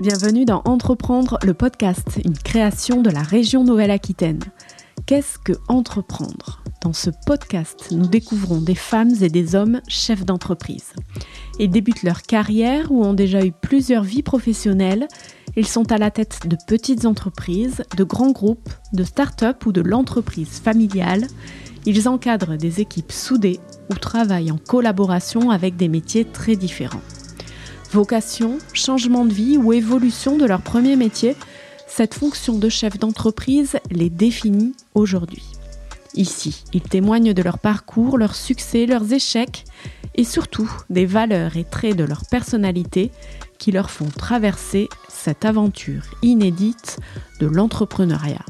Bienvenue dans Entreprendre, le podcast, une création de la région Nouvelle-Aquitaine. Qu'est-ce que entreprendre? Dans ce podcast, nous découvrons des femmes et des hommes chefs d'entreprise. Ils débutent leur carrière ou ont déjà eu plusieurs vies professionnelles. Ils sont à la tête de petites entreprises, de grands groupes, de start-up ou de l'entreprise familiale. Ils encadrent des équipes soudées ou travaillent en collaboration avec des métiers très différents. Vocation, changement de vie ou évolution de leur premier métier, cette fonction de chef d'entreprise les définit aujourd'hui. Ici, ils témoignent de leur parcours, leurs succès, leurs échecs et surtout des valeurs et traits de leur personnalité qui leur font traverser cette aventure inédite de l'entrepreneuriat.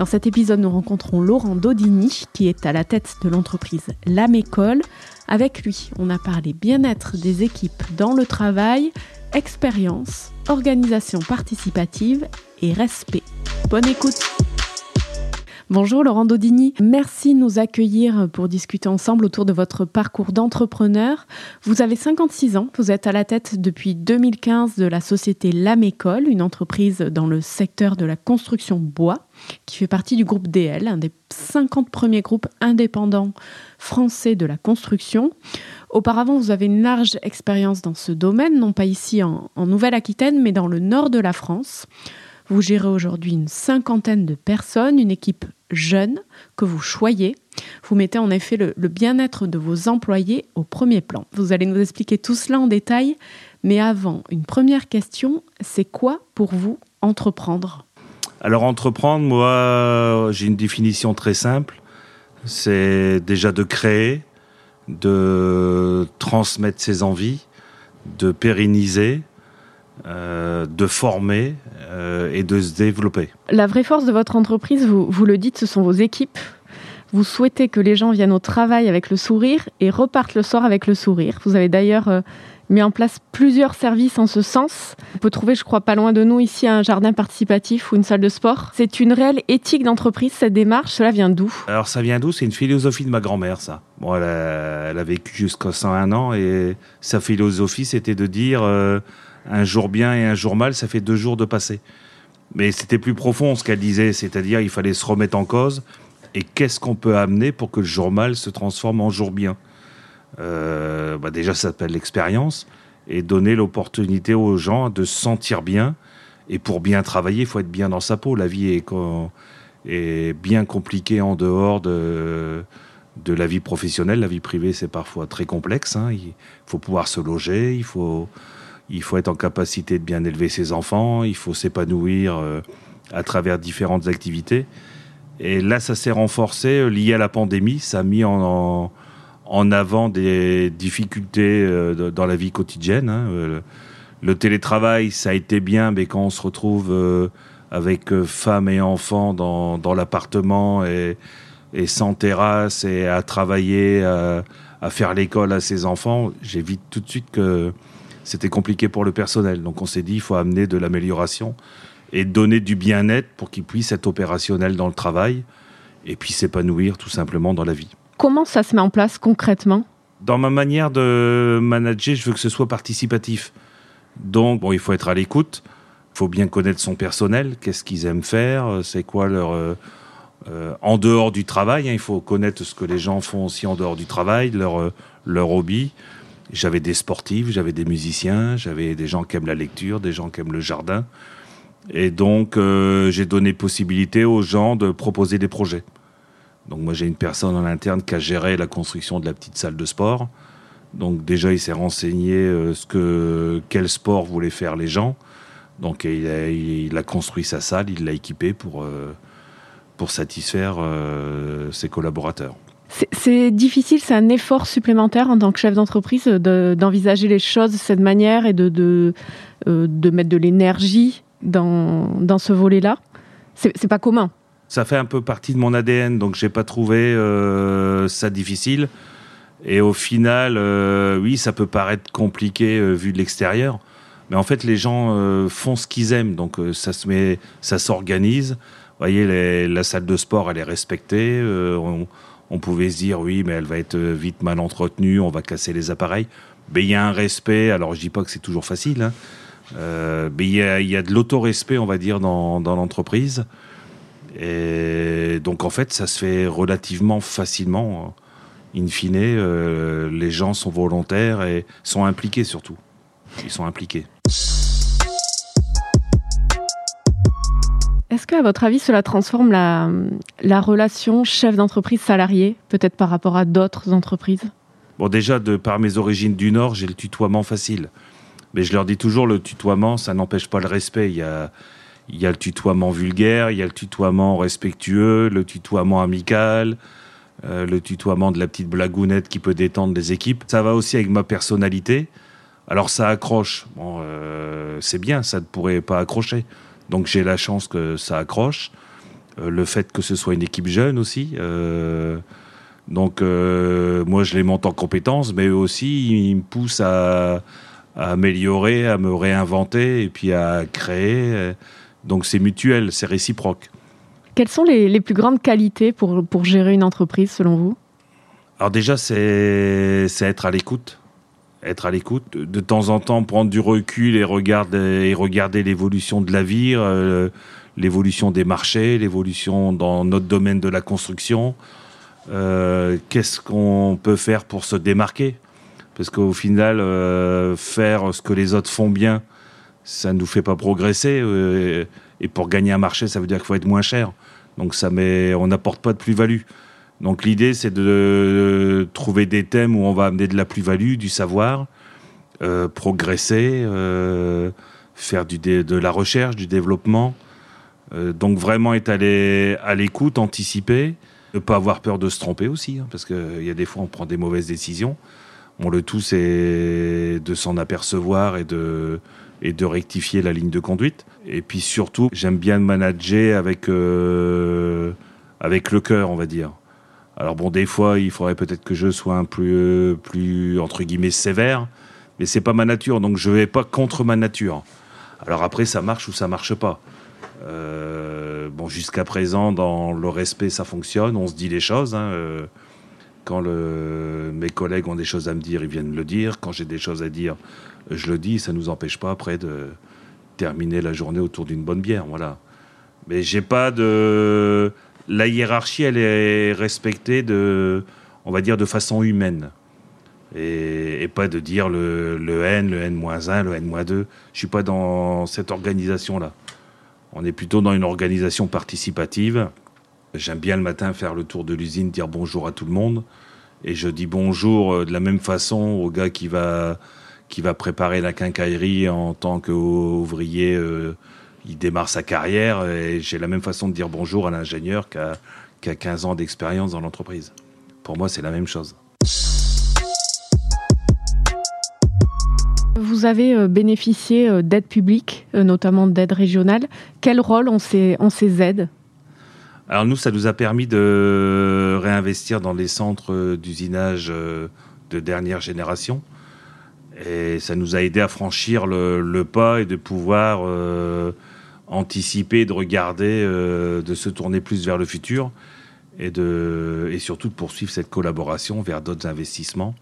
Dans cet épisode, nous rencontrons Laurent Dodini, qui est à la tête de l'entreprise L'Amécole. Avec lui, on a parlé bien-être des équipes dans le travail, expérience, organisation participative et respect. Bonne écoute Bonjour Laurent Dodini, merci de nous accueillir pour discuter ensemble autour de votre parcours d'entrepreneur. Vous avez 56 ans, vous êtes à la tête depuis 2015 de la société Lamécole, une entreprise dans le secteur de la construction bois qui fait partie du groupe DL, un des 50 premiers groupes indépendants français de la construction. Auparavant, vous avez une large expérience dans ce domaine, non pas ici en, en Nouvelle-Aquitaine, mais dans le nord de la France. Vous gérez aujourd'hui une cinquantaine de personnes, une équipe jeune que vous choyez. Vous mettez en effet le, bien-être de vos employés au premier plan. Vous allez nous expliquer tout cela en détail. Mais avant, une première question, c'est quoi pour vous entreprendre? Alors entreprendre, moi, j'ai une définition très simple. C'est déjà de créer, de transmettre ses envies, de pérenniser, euh, de former euh, et de se développer. La vraie force de votre entreprise, vous, vous le dites, ce sont vos équipes. Vous souhaitez que les gens viennent au travail avec le sourire et repartent le soir avec le sourire. Vous avez d'ailleurs euh, mis en place plusieurs services en ce sens. On peut trouver, je crois, pas loin de nous ici un jardin participatif ou une salle de sport. C'est une réelle éthique d'entreprise, cette démarche. Cela vient d'où? Alors ça vient d'où? C'est une philosophie de ma grand-mère, ça. Bon, elle, a, elle a vécu jusqu'à 101 ans et sa philosophie, c'était de dire euh, un jour bien et un jour mal, ça fait deux jours de passé. Mais c'était plus profond ce qu'elle disait, c'est-à-dire il fallait se remettre en cause et qu'est-ce qu'on peut amener pour que le jour mal se transforme en jour bien? Euh, bah déjà, ça s'appelle l'expérience et donner l'opportunité aux gens de se sentir bien. Et pour bien travailler, il faut être bien dans sa peau. La vie est, bien compliquée en dehors de, de la vie professionnelle. La vie privée, c'est parfois très complexe. Hein. Il faut pouvoir se loger, il faut, il faut être en capacité de bien élever ses enfants, il faut s'épanouir euh, à travers différentes activités. Et là, ça s'est renforcé euh, lié à la pandémie. Ça a mis en, en, avant des difficultés euh, dans la vie quotidienne. Hein. Le, télétravail, ça a été bien, mais quand on se retrouve avec femme et enfants dans, dans l'appartement et, sans terrasse et à travailler, à, faire l'école à ses enfants, j'ai vu tout de suite que c'était compliqué pour le personnel. Donc on s'est dit, il faut amener de l'amélioration et donner du bien-être pour qu'ils puissent être opérationnels dans le travail et puis s'épanouir tout simplement dans la vie. Comment ça se met en place concrètement? Dans ma manière de manager, je veux que ce soit participatif. Donc, bon, il faut être à l'écoute, il faut bien connaître son personnel, qu'est-ce qu'ils aiment faire, c'est quoi leur... Euh, euh, en dehors du travail, hein, il faut connaître ce que les gens font aussi en dehors du travail, leur, euh, leur hobby. J'avais des sportifs, j'avais des musiciens, j'avais des gens qui aiment la lecture, des gens qui aiment le jardin. Et donc, euh, j'ai donné possibilité aux gens de proposer des projets. Donc, moi, j'ai une personne en interne qui a géré la construction de la petite salle de sport. Donc, déjà, il s'est renseigné euh, ce que, quel sport voulaient faire les gens. Donc, il a, construit sa salle, il l'a équipée pour, euh, pour satisfaire ses collaborateurs. C'est difficile, c'est un effort supplémentaire en tant que chef d'entreprise d'envisager les choses de cette manière et de, de, euh, mettre de l'énergie dans, dans ce volet-là. C'est pas commun. Ça fait un peu partie de mon ADN, donc j'ai pas trouvé euh, ça difficile. Et au final, euh, oui, ça peut paraître compliqué vu de l'extérieur, mais en fait, les gens font ce qu'ils aiment, donc ça se met, ça s'organise. Vous voyez, la salle de sport, elle est respectée. On pouvait se dire oui, mais elle va être vite mal entretenue, on va casser les appareils. Mais il y a un respect. Alors je dis pas que c'est toujours facile, hein, Euh, mais il y a, y a de l'autorespect, on va dire, dans, dans l'entreprise. Et donc, en fait, ça se fait relativement facilement. In fine, euh, les gens sont volontaires et sont impliqués surtout. Ils sont impliqués. Est-ce qu'à votre avis, cela transforme la, la relation chef d'entreprise-salarié, peut-être par rapport à d'autres entreprises? Bon, déjà, de par mes origines du Nord, j'ai le tutoiement facile. Mais je leur dis toujours, le tutoiement, ça n'empêche pas le respect. Il y a, il y a le tutoiement vulgaire, il y a le tutoiement respectueux, le tutoiement amical, euh, le tutoiement de la petite blagounette qui peut détendre les équipes. Ça va aussi avec ma personnalité. Alors ça accroche. Bon, euh, c'est bien, ça ne pourrait pas accrocher. Donc j'ai la chance que ça accroche. Euh, le fait que ce soit une équipe jeune aussi. Euh, donc euh, moi je les monte en compétences, mais eux aussi ils me poussent à, à améliorer, à me réinventer et puis à créer. Donc c'est mutuel, c'est réciproque. Quelles sont les, les plus grandes qualités pour, pour gérer une entreprise selon vous? Alors déjà c'est c'est être à l'écoute être à l'écoute, de temps en temps prendre du recul et regarder, l'évolution de la vie, euh, l'évolution des marchés, l'évolution dans notre domaine de la construction. Euh, Qu'est-ce qu'on peut faire pour se démarquer? Parce qu'au final, euh, faire ce que les autres font bien, ça ne nous fait pas progresser. et pour gagner un marché, ça veut dire qu'il faut être moins cher. Donc ça met, on n'apporte pas de plus-value. Donc l'idée, c'est de trouver des thèmes où on va amener de la plus-value, du savoir, euh, progresser, euh, faire de la recherche, du développement. Euh, donc vraiment être à l'écoute, anticiper, ne pas avoir peur de se tromper aussi, hein, parce qu'il y a des fois on prend des mauvaises décisions. Bon, le tout, c'est de s'en apercevoir et de, rectifier la ligne de conduite. Et puis surtout, j'aime bien manager avec, euh, avec le cœur, on va dire. Alors bon, des fois, il faudrait peut-être que je sois un plus, plus entre guillemets sévère, mais c'est pas ma nature, donc je vais pas contre ma nature. Alors après, ça marche ou ça marche pas. Euh, bon, jusqu'à présent, dans le respect, ça fonctionne. On se dit les choses. hein, euh, quand mes collègues ont des choses à me dire, ils viennent le dire. Quand j'ai des choses à dire, je le dis. Ça nous empêche pas après de terminer la journée autour d'une bonne bière. Voilà. Mais j'ai pas de la hiérarchie, elle est respectée de, on va dire, de façon humaine. Et, pas de dire le, le N, le N-1, le N-2. Je suis pas dans cette organisation-là. On est plutôt dans une organisation participative. J'aime bien le matin faire le tour de l'usine, dire bonjour à tout le monde. Et je dis bonjour euh, de la même façon au gars qui va, qui va préparer la quincaillerie en tant qu'ouvrier. euh, il démarre sa carrière et j'ai la même façon de dire bonjour à l'ingénieur qu'à qu'à 15 ans d'expérience dans l'entreprise. Pour moi, c'est la même chose. Vous avez euh, bénéficié euh, d'aides publiques, euh, notamment d'aides régionales. Quel rôle ont ces, ont ces aides? Alors nous, ça nous a permis de réinvestir dans les centres d'usinage de dernière génération. Et ça nous a aidé à franchir le, le pas et de pouvoir euh, anticiper, de regarder, euh, de se tourner plus vers le futur et, de, et surtout de poursuivre cette collaboration vers d'autres investissements,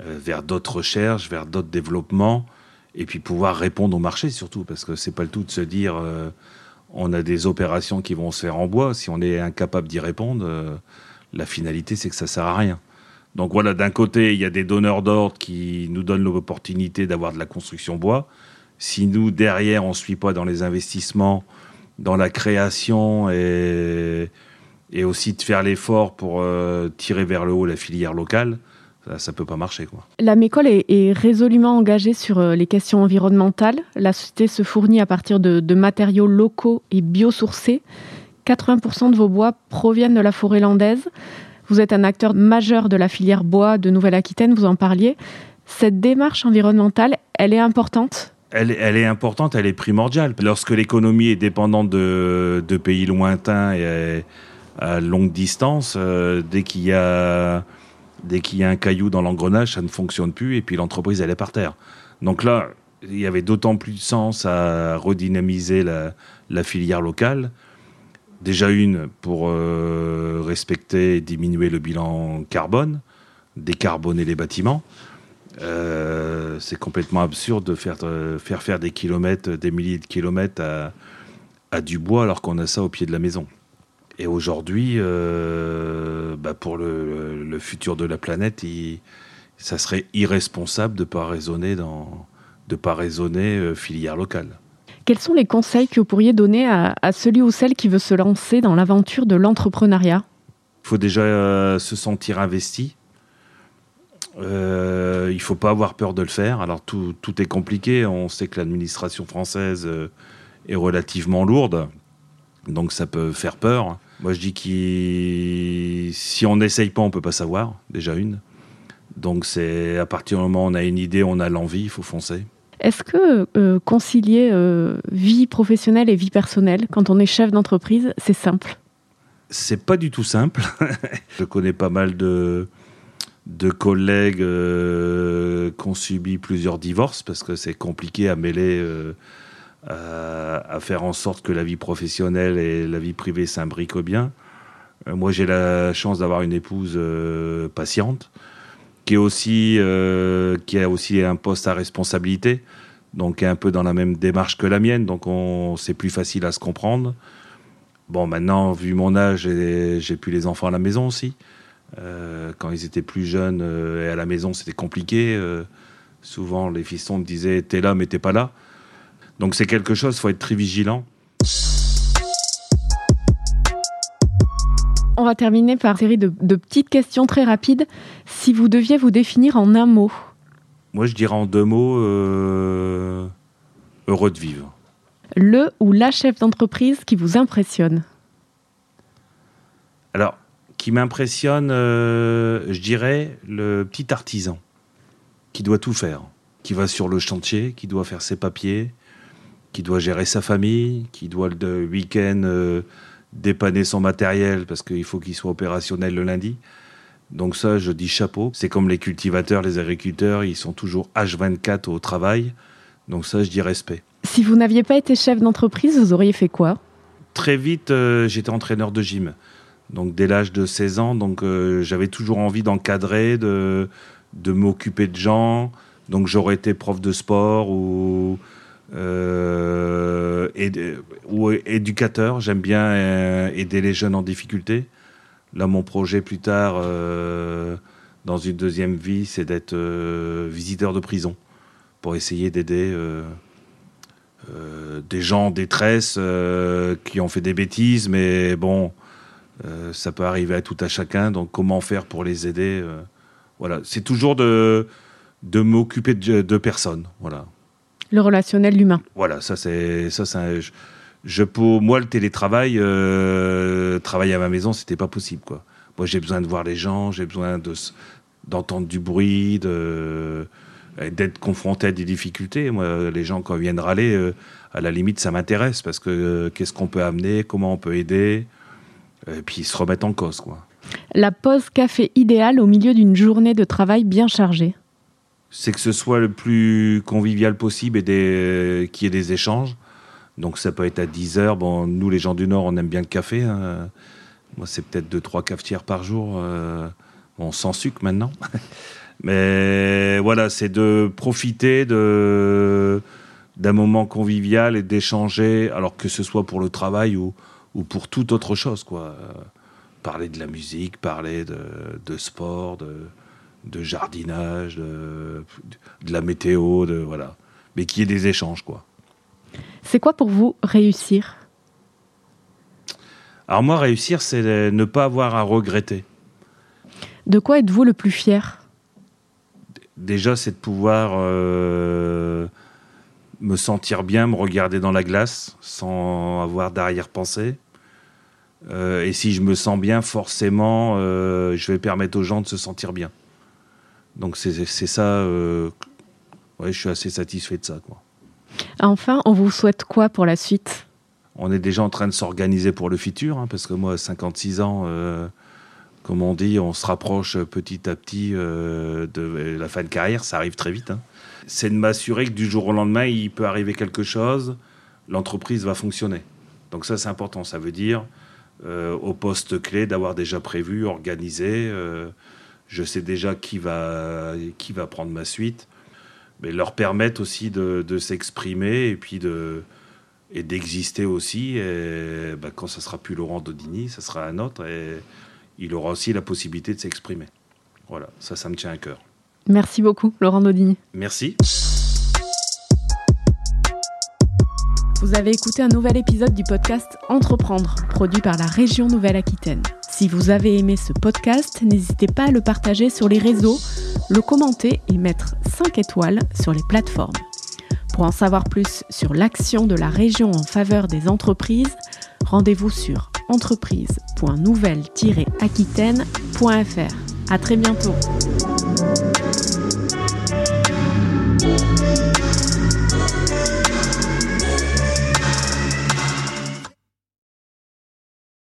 euh, vers d'autres recherches, vers d'autres développements, et puis pouvoir répondre au marché surtout, parce que c'est pas le tout de se dire euh, on a des opérations qui vont se faire en bois, si on est incapable d'y répondre, la finalité c'est que ça sert à rien. Donc voilà, d'un côté, il y a des donneurs d'ordre qui nous donnent l'opportunité d'avoir de la construction bois. Si nous, derrière, on ne suit pas dans les investissements, dans la création et, aussi de faire l'effort pour euh, tirer vers le haut la filière locale, ça ne peut pas marcher. Quoi. La Mécole est, résolument engagée sur euh, les questions environnementales. La société se fournit à partir de matériaux locaux et biosourcés. 80% de vos bois proviennent de la forêt landaise. Vous êtes un acteur majeur de la filière bois de Nouvelle-Aquitaine, vous en parliez. Cette démarche environnementale, elle est importante? Elle, est importante, elle est primordiale. Lorsque l'économie est dépendante de, pays lointains et à, à longue distance, euh, dès qu'il y a dès qu'il y a un caillou dans l'engrenage, ça ne fonctionne plus et puis l'entreprise elle est par terre. Donc là, il y avait d'autant plus de sens à redynamiser la, la filière locale. Déjà une pour euh, respecter et diminuer le bilan carbone, décarboner les bâtiments. Euh, c'est complètement absurde de faire, faire faire des kilomètres, des milliers de kilomètres à, à du bois alors qu'on a ça au pied de la maison. Et aujourd'hui, bah pour le, le, futur de la planète, il, ça serait irresponsable de ne pas raisonner dans de pas raisonner filière locale. Quels sont les conseils que vous pourriez donner à, celui ou celle qui veut se lancer dans l'aventure de l'entrepreneuriat? Il faut déjà euh, se sentir investi. Euh, il ne faut pas avoir peur de le faire. Alors tout, est compliqué. On sait que l'administration française euh, est relativement lourde. Donc ça peut faire peur. Moi je dis que si on n'essaye pas, on ne peut pas savoir. Déjà une. Donc c'est à partir du moment où on a une idée, on a l'envie, il faut foncer. Est-ce que euh, concilier euh, vie professionnelle et vie personnelle quand on est chef d'entreprise, c'est simple? C'est pas du tout simple. Je connais pas mal de, de collègues euh, qui ont subi plusieurs divorces parce que c'est compliqué à mêler, à, à, faire en sorte que la vie professionnelle et la vie privée s'imbriquent bien. moi, j'ai la chance d'avoir une épouse patiente qui est aussi euh, qui a aussi un poste à responsabilité, donc est un peu dans la même démarche que la mienne, donc on c'est plus facile à se comprendre. Bon, maintenant, vu mon âge, j'ai plus les enfants à la maison aussi. Euh, quand ils étaient plus jeunes euh, et à la maison, c'était compliqué. souvent, les fistons me disaient T'es là, mais t'es pas là. Donc, c'est quelque chose, il faut être très vigilant. On va terminer par une série de, petites questions très rapides. Si vous deviez vous définir en un mot Moi, je dirais en deux mots euh, heureux de vivre. Le ou la chef d'entreprise qui vous impressionne Alors, qui m'impressionne, euh, je dirais le petit artisan qui doit tout faire, qui va sur le chantier, qui doit faire ses papiers, qui doit gérer sa famille, qui doit le week-end. Euh, dépanner son matériel parce qu'il faut qu'il soit opérationnel le lundi. Donc ça, je dis chapeau. C'est comme les cultivateurs, les agriculteurs, ils sont toujours H24 au travail. Donc ça, je dis respect. Si vous n'aviez pas été chef d'entreprise, vous auriez fait quoi? Très vite, euh, j'étais entraîneur de gym. Donc dès l'âge de 16 ans, donc euh, j'avais toujours envie d'encadrer, de, de m'occuper de gens. Donc j'aurais été prof de sport ou euh, éducateur. J'aime bien euh, aider les jeunes en difficulté. Là, mon projet plus tard, dans une deuxième vie, c'est d'être visiteur de prison pour essayer d'aider des gens en détresse qui ont fait des bêtises, mais bon, ça peut arriver à tout à chacun. Donc, comment faire pour les aider Voilà, c'est toujours de, de m'occuper de, de personnes. Voilà. Le relationnel, l'humain. Voilà, ça c'est ça c'est je, pour moi le télétravail, euh, travailler à ma maison, c'était pas possible quoi. Moi j'ai besoin de voir les gens, j'ai besoin de d'entendre du bruit, de d'être confronté à des difficultés. Moi, les gens quand ils viennent râler, euh, à la limite ça m'intéresse parce que euh, qu'est-ce qu'on peut amener, comment on peut aider, et puis ils se remettent en cause quoi. La pause café idéale au milieu d'une journée de travail bien chargée c'est que ce soit le plus convivial possible et des, qu'il y ait des échanges. Donc ça peut être à 10 heures. Bon, nous, les gens du Nord, on aime bien le café. Hein. Moi, c'est peut-être 2-3 cafetières par jour. Euh, bon, sans sucre maintenant. Mais voilà, c'est de profiter de, d'un moment convivial et d'échanger, alors que ce soit pour le travail ou, ou pour toute autre chose. Quoi. parler de la musique, parler de, de sport, de, de jardinage, de, la météo, de voilà, mais qui ait des échanges quoi. C'est quoi pour vous réussir? Alors moi réussir c'est ne pas avoir à regretter. De quoi êtes-vous le plus fier? Déjà c'est de pouvoir euh, me sentir bien, me regarder dans la glace sans avoir d'arrière-pensée. Euh, et si je me sens bien, forcément, euh, je vais permettre aux gens de se sentir bien. Donc c'est ça, euh, ouais, je suis assez satisfait de ça. Quoi. Enfin, on vous souhaite quoi pour la suite? On est déjà en train de s'organiser pour le futur, hein, parce que moi, 56 ans, euh, comme on dit, on se rapproche petit à petit euh, de la fin de carrière, ça arrive très vite. Hein. C'est de m'assurer que du jour au lendemain, il peut arriver quelque chose, l'entreprise va fonctionner. Donc ça, c'est important. Ça veut dire, au poste clé, d'avoir déjà prévu, organisé je sais déjà qui va, qui va prendre ma suite. mais leur permettre aussi de, de s'exprimer et puis de et d'exister aussi. Et, bah, quand ça sera plus Laurent Dodini, ça sera un autre et il aura aussi la possibilité de s'exprimer. Voilà, ça, ça me tient à cœur. Merci beaucoup, Laurent Dodini. Merci. Vous avez écouté un nouvel épisode du podcast Entreprendre, produit par la région Nouvelle-Aquitaine. Si vous avez aimé ce podcast, n'hésitez pas à le partager sur les réseaux, le commenter et mettre 5 étoiles sur les plateformes. Pour en savoir plus sur l'action de la région en faveur des entreprises, rendez-vous sur entreprise.nouvelle-aquitaine.fr. À très bientôt.